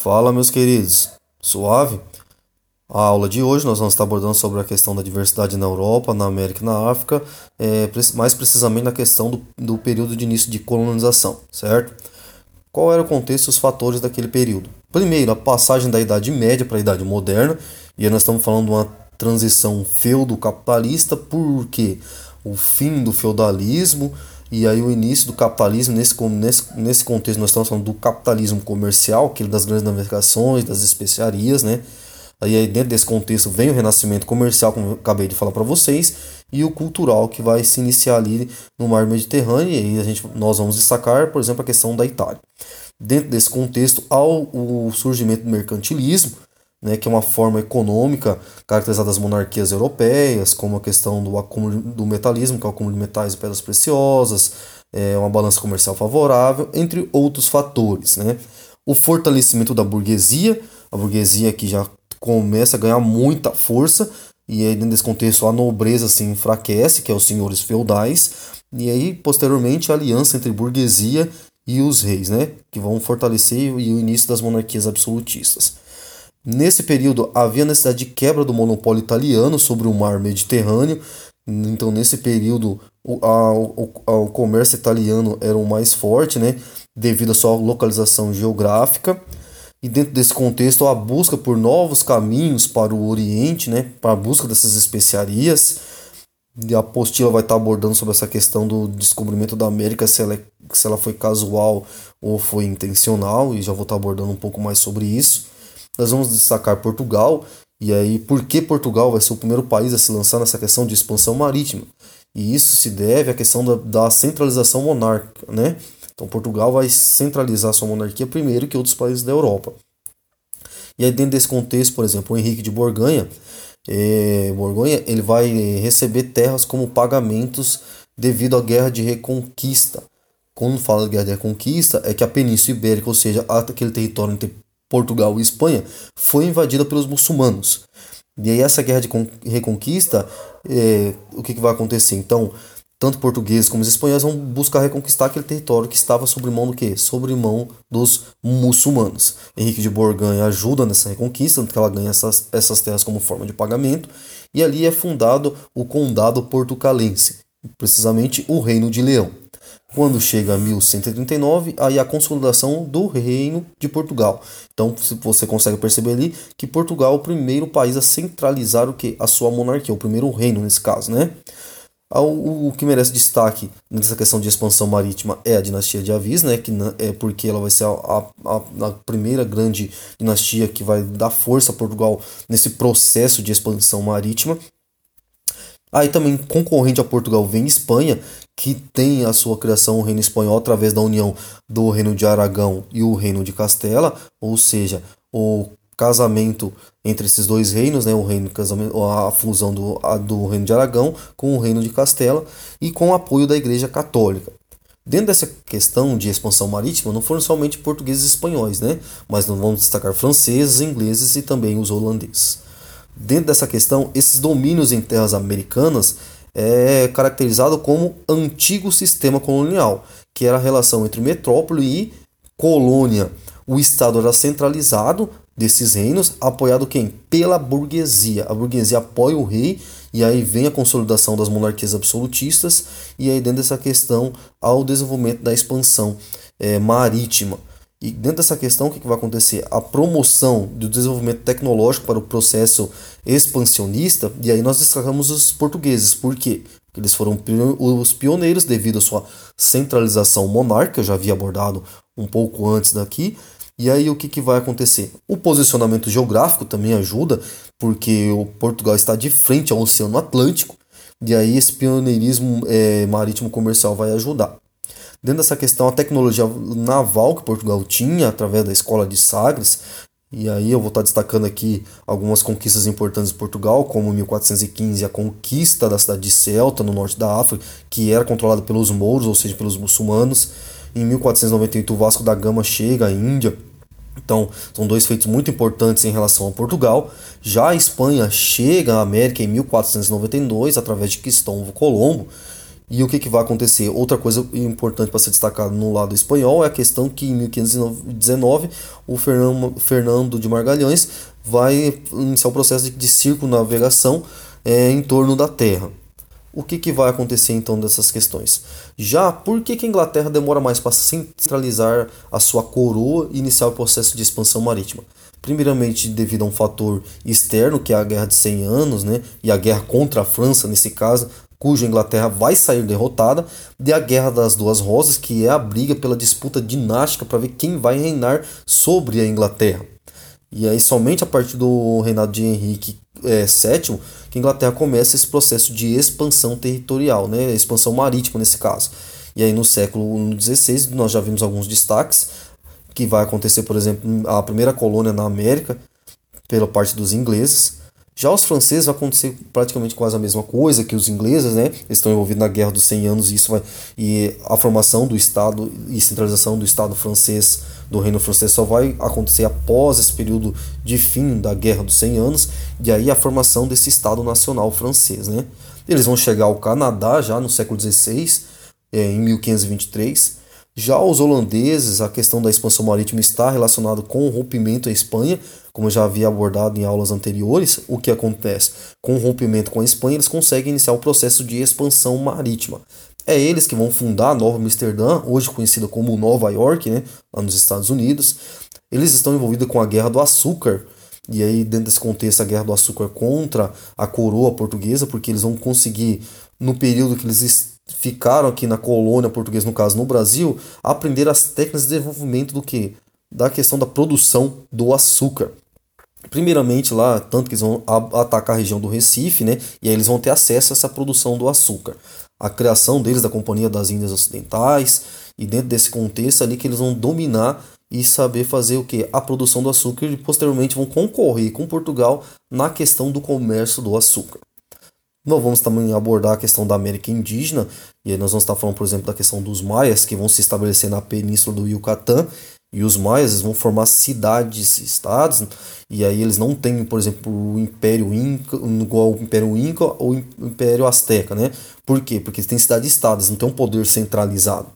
Fala, meus queridos, suave? A aula de hoje nós vamos estar abordando sobre a questão da diversidade na Europa, na América e na África, é, mais precisamente na questão do, do período de início de colonização, certo? Qual era o contexto e os fatores daquele período? Primeiro, a passagem da Idade Média para a Idade Moderna, e aí nós estamos falando de uma transição feudo-capitalista, porque o fim do feudalismo e aí o início do capitalismo, nesse, nesse, nesse contexto nós estamos falando do capitalismo comercial, aquele das grandes navegações, das especiarias, né? Aí, aí dentro desse contexto vem o renascimento comercial, como eu acabei de falar para vocês, e o cultural que vai se iniciar ali no mar Mediterrâneo, e aí a gente, nós vamos destacar, por exemplo, a questão da Itália. Dentro desse contexto, há o surgimento do mercantilismo, né, que é uma forma econômica caracterizada das monarquias europeias, como a questão do acúmulo do metalismo, que é o acúmulo de metais e pedras preciosas, é, uma balança comercial favorável, entre outros fatores. Né? O fortalecimento da burguesia, a burguesia que já começa a ganhar muita força, e aí desse contexto a nobreza se enfraquece, que é os senhores feudais, e aí posteriormente a aliança entre burguesia e os reis, né, que vão fortalecer o início das monarquias absolutistas. Nesse período havia necessidade de quebra do monopólio italiano sobre o mar Mediterrâneo. Então, nesse período, o, a, o, a, o comércio italiano era o mais forte, né? devido à sua localização geográfica. E dentro desse contexto, a busca por novos caminhos para o Oriente, né? para a busca dessas especiarias. E a apostila vai estar abordando sobre essa questão do descobrimento da América, se ela, é, se ela foi casual ou foi intencional, e já vou estar abordando um pouco mais sobre isso. Nós vamos destacar Portugal, e aí por que Portugal vai ser o primeiro país a se lançar nessa questão de expansão marítima? E isso se deve à questão da, da centralização monárquica, né? Então Portugal vai centralizar sua monarquia primeiro que outros países da Europa. E aí dentro desse contexto, por exemplo, o Henrique de Borgonha, é, Borgonha ele vai receber terras como pagamentos devido à guerra de reconquista. Quando fala de guerra de reconquista, é que a Península Ibérica, ou seja, aquele território entre Portugal e Espanha, foi invadida pelos muçulmanos. E aí essa guerra de reconquista, é, o que, que vai acontecer? Então, tanto portugueses como os espanhóis vão buscar reconquistar aquele território que estava sobre mão do quê? Sobre mão dos muçulmanos. Henrique de Borgonha ajuda nessa reconquista, tanto que ela ganha essas, essas terras como forma de pagamento, e ali é fundado o condado portucalense, precisamente o Reino de Leão. Quando chega a 1139, aí a consolidação do Reino de Portugal. Então você consegue perceber ali que Portugal é o primeiro país a centralizar o que? A sua monarquia, o primeiro reino nesse caso, né? O, que merece destaque nessa questão de expansão marítima é a dinastia de Avis, né? Que é porque ela vai ser a, a, a primeira grande dinastia que vai dar força a Portugal nesse processo de expansão marítima. Aí também concorrente a Portugal vem Espanha, que tem a sua criação o reino espanhol através da união do reino de Aragão e o reino de Castela, ou seja, o casamento entre esses dois reinos, né, o reino a fusão do, a, do reino de Aragão com o reino de Castela e com o apoio da Igreja Católica. Dentro dessa questão de expansão marítima, não foram somente portugueses e espanhóis, né? mas não vamos destacar franceses, ingleses e também os holandeses. Dentro dessa questão, esses domínios em terras americanas é caracterizado como antigo sistema colonial, que era a relação entre metrópole e colônia. O Estado era centralizado desses reinos, apoiado quem? Pela burguesia. A burguesia apoia o rei e aí vem a consolidação das monarquias absolutistas e aí dentro dessa questão ao desenvolvimento da expansão é, marítima. E dentro dessa questão, o que, vai acontecer? A promoção do desenvolvimento tecnológico para o processo expansionista, e aí nós destacamos os portugueses. Por quê? Porque eles foram os pioneiros devido à sua centralização monárquica, eu já havia abordado um pouco antes daqui. E aí o que, que vai acontecer? O posicionamento geográfico também ajuda, porque o Portugal está de frente ao Oceano Atlântico, e aí esse pioneirismo é, marítimo comercial vai ajudar. Dentro dessa questão, a tecnologia naval que Portugal tinha através da escola de Sagres, e aí eu vou estar destacando aqui algumas conquistas importantes de Portugal, como 1415 a conquista da cidade de Celta, no norte da África, que era controlada pelos mouros, ou seja, pelos muçulmanos. Em 1498 o Vasco da Gama chega à Índia. Então, são dois feitos muito importantes em relação a Portugal. Já a Espanha chega à América em 1492 através de Cristóvão Colombo E o que, que vai acontecer? Outra coisa importante para ser destacado no lado espanhol é a questão que em 1519 o Fernando, Fernando de Margalhães vai iniciar o processo de, de circunnavegação é, em torno da Terra. O que, que vai acontecer então dessas questões? Já por que, que a Inglaterra demora mais para centralizar a sua coroa e iniciar o processo de expansão marítima? Primeiramente, devido a um fator externo, que é a Guerra de 100 Anos, né, e a guerra contra a França, nesse caso, cuja Inglaterra vai sair derrotada, de a Guerra das Duas Rosas, que é a briga pela disputa dinástica para ver quem vai reinar sobre a Inglaterra. E aí, somente a partir do reinado de Henrique é, VII, que a Inglaterra começa esse processo de expansão territorial, né, expansão marítima nesse caso. E aí, no século XVI, nós já vimos alguns destaques, que vai acontecer, por exemplo, a primeira colônia na América, pela parte dos ingleses, já os franceses vai acontecer praticamente quase a mesma coisa que os ingleses, né? Eles estão envolvidos na Guerra dos 100 Anos e isso vai e a formação do Estado e centralização do Estado francês, do Reino francês só vai acontecer após esse período de fim da Guerra dos 100 Anos e aí a formação desse Estado Nacional francês, né? Eles vão chegar ao Canadá já no século XVI, é, em 1523 já os holandeses, a questão da expansão marítima está relacionado com o rompimento à Espanha, como eu já havia abordado em aulas anteriores. O que acontece? Com o rompimento com a Espanha, eles conseguem iniciar o processo de expansão marítima. É eles que vão fundar Nova Amsterdã, hoje conhecida como Nova York, né, lá nos Estados Unidos. Eles estão envolvidos com a Guerra do Açúcar, e aí, dentro desse contexto, a Guerra do Açúcar contra a coroa portuguesa, porque eles vão conseguir, no período que eles ficaram aqui na colônia portuguesa, no caso no Brasil, aprender as técnicas de desenvolvimento do que? Da questão da produção do açúcar. Primeiramente lá, tanto que eles vão atacar a região do Recife, né? E aí eles vão ter acesso a essa produção do açúcar. A criação deles da Companhia das Índias Ocidentais, e dentro desse contexto ali que eles vão dominar e saber fazer o que? A produção do açúcar e posteriormente vão concorrer com Portugal na questão do comércio do açúcar. Nós vamos também abordar a questão da América indígena, e aí nós vamos estar falando, por exemplo, da questão dos maias, que vão se estabelecer na península do Yucatán, e os maias vão formar cidades, estados, e aí eles não têm, por exemplo, o Império Inca, igual o Império Inca ou o Império Azteca, né? Por quê? Porque eles têm cidades-estados, não tem um poder centralizado.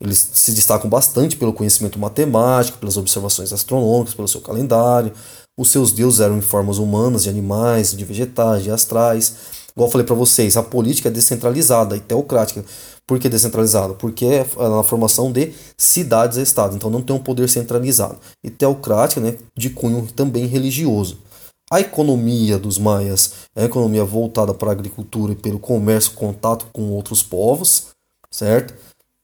Eles se destacam bastante pelo conhecimento matemático, pelas observações astronômicas, pelo seu calendário. Os seus deuses eram em formas humanas, de animais, de vegetais, de astrais. Igual eu falei para vocês, a política é descentralizada e teocrática. Por que descentralizada? Porque é na formação de cidades e estados, então não tem um poder centralizado. E teocrática, né, de cunho também religioso. A economia dos maias é uma economia voltada para a agricultura e pelo comércio, contato com outros povos, certo?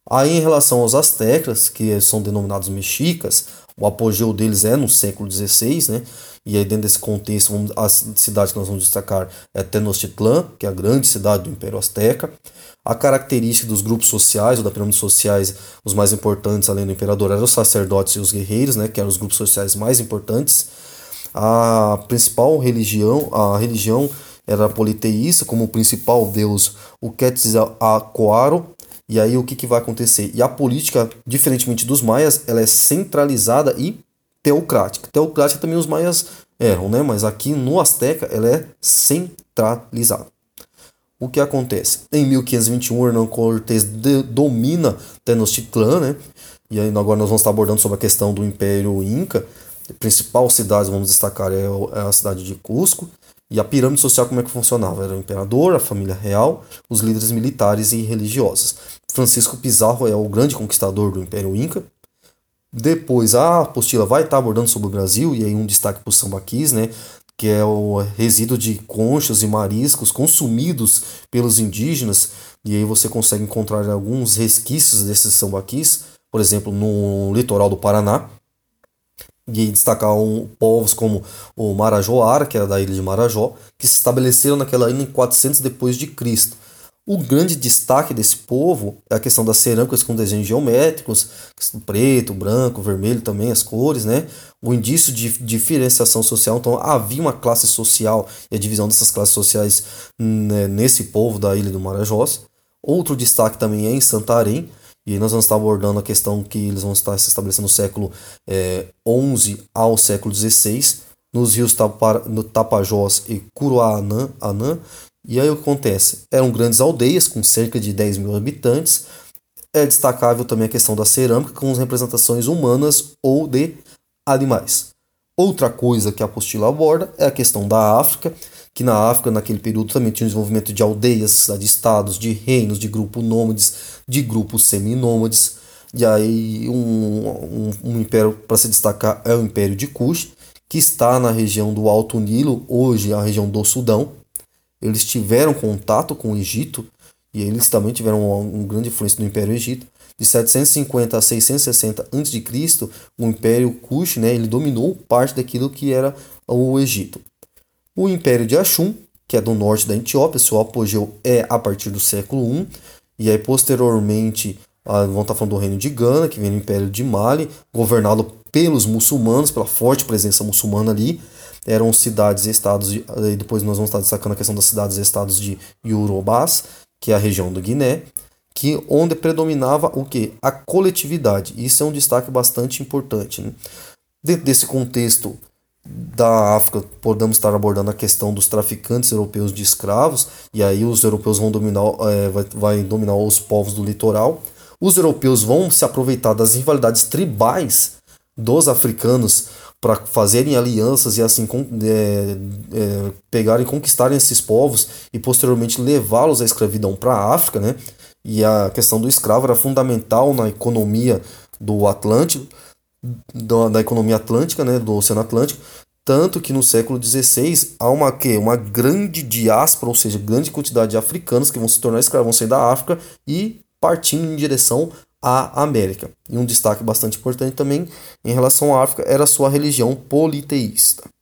Aí em relação aos astecas, que são denominados mexicas, o apogeu deles é no século XVI, né? E aí, dentro desse contexto, vamos, a cidade que nós vamos destacar é Tenochtitlan, que é a grande cidade do Império Azteca. A característica dos grupos sociais, ou da pirâmide sociais, os mais importantes, além do imperador, eram os sacerdotes e os guerreiros, né, que eram os grupos sociais mais importantes. A principal religião, a religião era politeísta, como o principal deus, o Quetzalcoatl. E aí o que, que vai acontecer? E a política, diferentemente dos maias, ela é centralizada e teocrática. Teocrática também os maias erram, né? Mas aqui no Azteca ela é centralizada. O que acontece? Em 1521, Hernán Cortés domina Tenochtitlan, né? E aí agora nós vamos estar abordando sobre a questão do Império Inca. A principal cidade, vamos destacar, é, é a cidade de Cusco. E a pirâmide social como é que funcionava? Era o imperador, a família real, os líderes militares e religiosos. Francisco Pizarro é o grande conquistador do Império Inca. Depois a apostila vai estar abordando sobre o Brasil, e aí um destaque para o sambaquis, né? Que é o resíduo de conchas e mariscos consumidos pelos indígenas, e aí você consegue encontrar alguns resquícios desses sambaquis, por exemplo, no litoral do Paraná, e destacar um, povos como o Marajoara, que era da ilha de Marajó, que se estabeleceram naquela ilha em 400 depois de Cristo. O grande destaque desse povo é a questão das cerâmicas com desenhos geométricos, preto, branco, vermelho também, as cores, né? O indício de diferenciação social, então havia uma classe social e a divisão dessas classes sociais né, nesse povo da Ilha do Marajós. Outro destaque também é em Santarém, e nós vamos estar abordando a questão que eles vão estar se estabelecendo no século é, ao século XVI, nos rios Tapajós e Curuanã, E aí o que acontece? Eram grandes aldeias com cerca de 10 mil habitantes. É destacável também a questão da cerâmica com as representações humanas ou de animais. Outra coisa que a apostila aborda é a questão da África, que na África, naquele período, também tinha um desenvolvimento de aldeias, de estados, de reinos, de grupos nômades, de grupos seminômades. E aí, um, um, um império para se destacar é o Império de Kush, que está na região do Alto Nilo, hoje a região do Sudão. Eles tiveram contato com o Egito e eles também tiveram uma, uma grande influência do Império Egito. De 750 a 660 a.C., o Império Kush né, ele dominou parte daquilo que era o Egito. O Império de Ashum, que é do norte da Etiópia, seu apogeu é a partir do século I, e aí posteriormente ah, vão estar falando do reino de Gana, que vem do Império de Mali, governado pelos muçulmanos, pela forte presença muçulmana ali. Eram cidades e estados, de, depois nós vamos estar destacando a questão das cidades e estados de Yorubás, que é a região do Guiné, que onde predominava o que? A coletividade. Isso é um destaque bastante importante. Né? Dentro desse contexto da África, podemos estar abordando a questão dos traficantes europeus de escravos, e aí os europeus vão dominar, é, vai, vai dominar os povos do litoral. Os europeus vão se aproveitar das rivalidades tribais dos africanos para fazerem alianças e assim é, é, pegarem, conquistarem esses povos e posteriormente levá-los à escravidão para a África, né? E a questão do escravo era fundamental na economia do Atlântico, da, da economia atlântica, né? Do Oceano Atlântico, tanto que no século XVI há uma, que, uma grande diáspora, ou seja, grande quantidade de africanos que vão se tornar escravos, vão sair da África e partindo em direção à América. E um destaque bastante importante também em relação à África era sua religião politeísta.